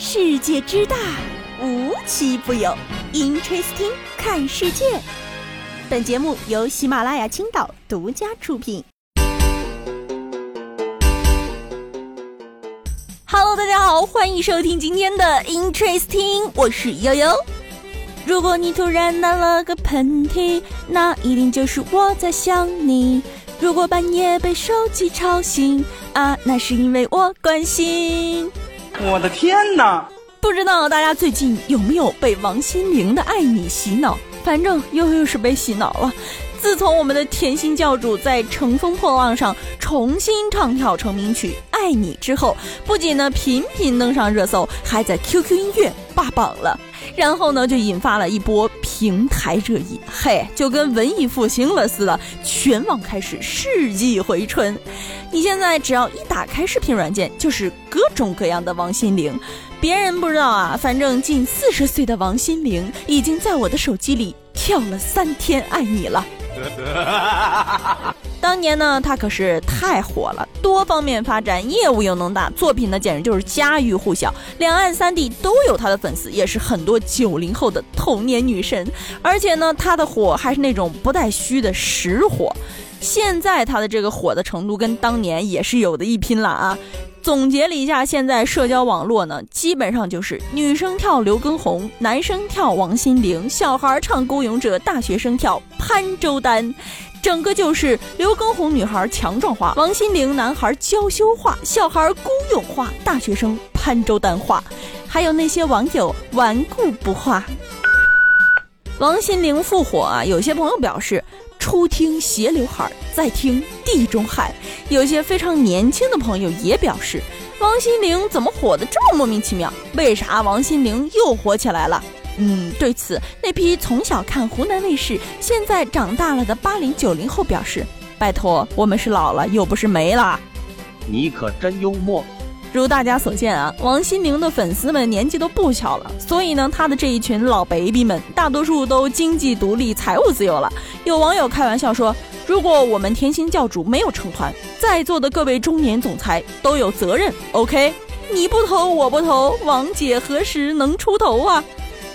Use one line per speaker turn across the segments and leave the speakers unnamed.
世界之大，无奇不有。Interesting，看世界。本节目由喜马拉雅青岛独家出品。Hello，大家好，欢迎收听今天的 Interesting，我是悠悠。如果你突然打了个喷嚏，那一定就是我在想你。如果半夜被手机吵醒，啊，那是因为我关心。
我的天哪！
不知道大家最近有没有被王心凌的《爱你》洗脑？反正又又是被洗脑了。自从我们的甜心教主在《乘风破浪》上重新唱跳成名曲《爱你》之后，不仅呢频频登上热搜，还在 QQ 音乐霸榜了。然后呢，就引发了一波平台热议，嘿，就跟文艺复兴了似的，全网开始世纪回春。你现在只要一打开视频软件，就是各种各样的王心凌。别人不知道啊，反正近四十岁的王心凌已经在我的手机里跳了三天《爱你》了。当年呢，他可是太火了，多方面发展，业务又能打，作品呢简直就是家喻户晓，两岸三地都有他的粉丝，也是很多九零后的童年女神。而且呢，他的火还是那种不带虚的实火。现在他的这个火的程度跟当年也是有的一拼了啊！总结了一下，现在社交网络呢，基本上就是女生跳刘畊宏，男生跳王心凌，小孩唱孤勇者，大学生跳潘周丹，整个就是刘畊宏女孩强壮化，王心凌男孩娇羞化，小孩孤勇化，大学生潘周丹化，还有那些网友顽固不化。王心凌复活啊，有些朋友表示。初听斜刘海，再听地中海。有些非常年轻的朋友也表示，王心凌怎么火的这么莫名其妙？为啥王心凌又火起来了？嗯，对此，那批从小看湖南卫视，现在长大了的八零九零后表示：拜托，我们是老了，又不是没了。
你可真幽默。
如大家所见啊，王心凌的粉丝们年纪都不小了，所以呢，她的这一群老 baby 们大多数都经济独立、财务自由了。有网友开玩笑说：“如果我们甜心教主没有成团，在座的各位中年总裁都有责任。”OK，你不投我不投，王姐何时能出头啊？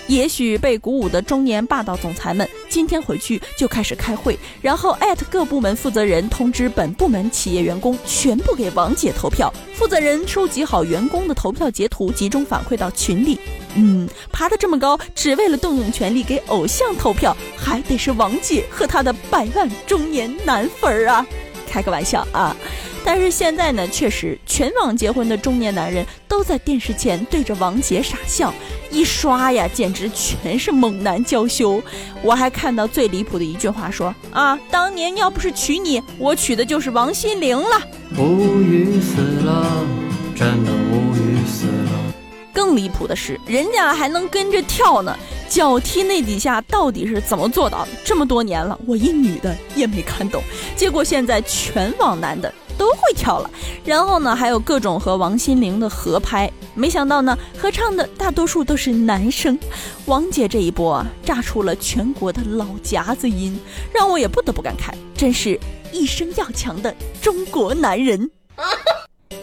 也许被鼓舞的中年霸道总裁们，今天回去就开始开会，然后艾特各部门负责人，通知本部门企业员工全部给王姐投票。负责人收集好员工的投票截图，集中反馈到群里。嗯，爬得这么高，只为了动用权力给偶像投票，还得是王姐和她的百万中年男粉儿啊！开个玩笑啊！但是现在呢，确实全网结婚的中年男人都在电视前对着王姐傻笑，一刷呀，简直全是猛男娇羞。我还看到最离谱的一句话说啊，当年要不是娶你，我娶的就是王心凌了。无语死了，真的无语死了。更离谱的是，人家还能跟着跳呢，脚踢那几下到底是怎么做到的？这么多年了，我一女的也没看懂，结果现在全网男的。都会跳了，然后呢，还有各种和王心凌的合拍，没想到呢，合唱的大多数都是男生。王姐这一波啊，炸出了全国的老夹子音，让我也不得不感慨，真是一生要强的中国男人。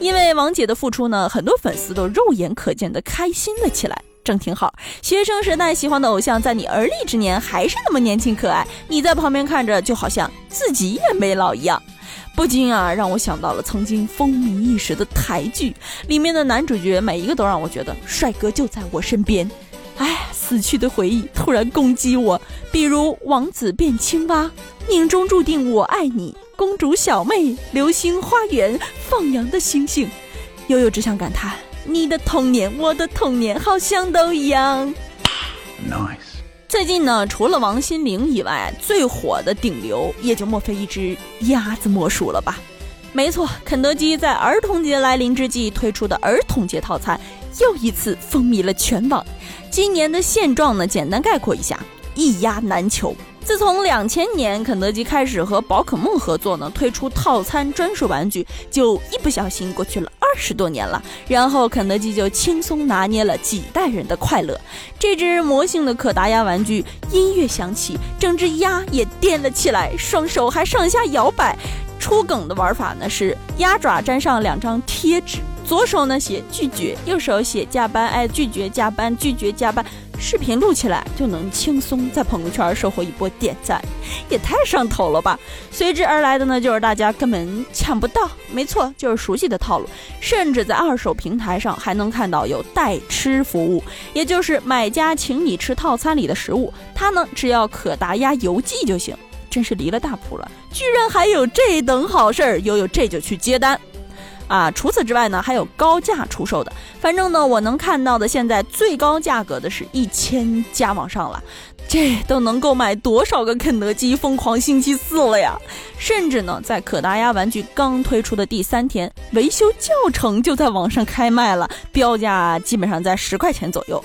因为王姐的付出呢，很多粉丝都肉眼可见的开心了起来，正挺好。学生时代喜欢的偶像，在你而立之年还是那么年轻可爱，你在旁边看着，就好像自己也没老一样。不禁啊，让我想到了曾经风靡一时的台剧里面的男主角，每一个都让我觉得帅哥就在我身边。哎，死去的回忆突然攻击我，比如王子变青蛙、命中注定我爱你、公主小妹、流星花园、放羊的星星，悠悠只想感叹：你的童年，我的童年，好像都一样。Nice。最近呢，除了王心凌以外，最火的顶流也就莫非一只鸭子莫属了吧？没错，肯德基在儿童节来临之际推出的儿童节套餐，又一次风靡了全网。今年的现状呢，简单概括一下：一鸭难求。自从两千年肯德基开始和宝可梦合作呢，推出套餐专属玩具，就一不小心过去了二十多年了。然后肯德基就轻松拿捏了几代人的快乐。这只魔性的可达鸭玩具，音乐响起，整只鸭也颠了起来，双手还上下摇摆。出梗的玩法呢是鸭爪粘上两张贴纸。左手呢写拒绝，右手写加班，哎，拒绝加班，拒绝加班。视频录起来就能轻松在朋友圈收获一波点赞，也太上头了吧！随之而来的呢，就是大家根本抢不到，没错，就是熟悉的套路。甚至在二手平台上还能看到有代吃服务，也就是买家请你吃套餐里的食物，他呢只要可达鸭邮寄就行。真是离了大谱了，居然还有这等好事儿！有有这就去接单。啊，除此之外呢，还有高价出售的。反正呢，我能看到的现在最高价格的是一千加往上了，这都能够买多少个肯德基疯狂星期四了呀！甚至呢，在可达鸭玩具刚推出的第三天，维修教程就在网上开卖了，标价基本上在十块钱左右。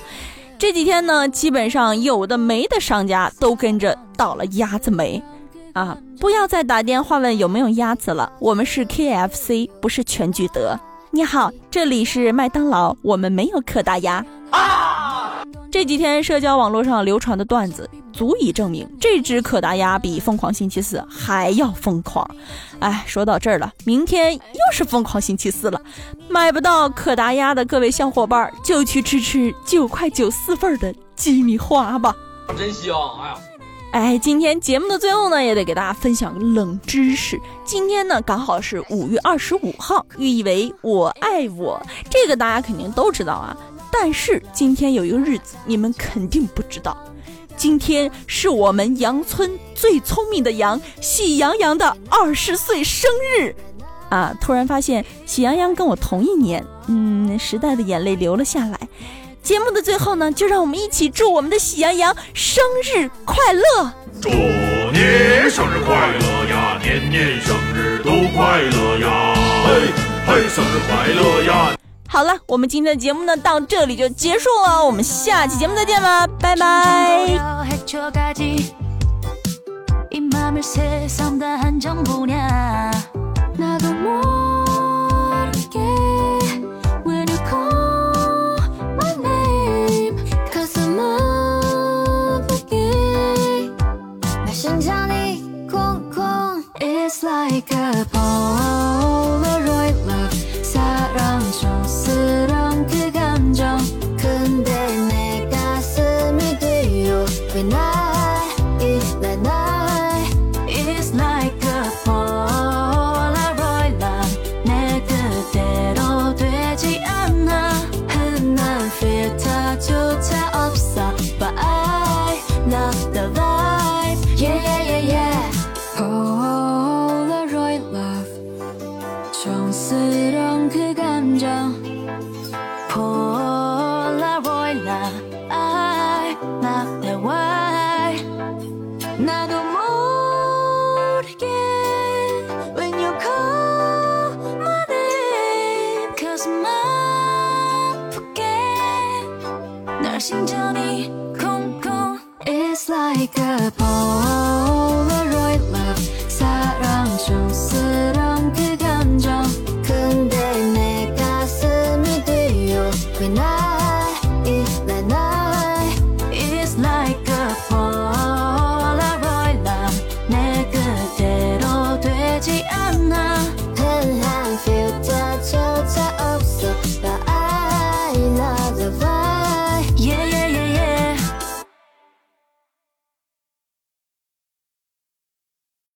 这几天呢，基本上有的没的商家都跟着倒了鸭子霉。啊！不要再打电话问有没有鸭子了。我们是 KFC，不是全聚德。你好，这里是麦当劳，我们没有可大鸭。啊！这几天社交网络上流传的段子，足以证明这只可达鸭比疯狂星期四还要疯狂。哎，说到这儿了，明天又是疯狂星期四了，买不到可达鸭的各位小伙伴，就去吃吃九块九四份的鸡米花吧。真香！哎呀。哎，今天节目的最后呢，也得给大家分享个冷知识。今天呢，刚好是五月二十五号，寓意为我爱我，这个大家肯定都知道啊。但是今天有一个日子，你们肯定不知道，今天是我们羊村最聪明的羊喜羊羊的二十岁生日啊！突然发现喜羊羊跟我同一年，嗯，时代的眼泪流了下来。节目的最后呢，就让我们一起祝我们的喜羊羊生日快乐！
祝你生日快乐呀，年年生日都快乐呀！嘿，嘿，生日快乐呀！
好了，我们今天的节目呢，到这里就结束了，我们下期节目再见吧，拜拜。心叫你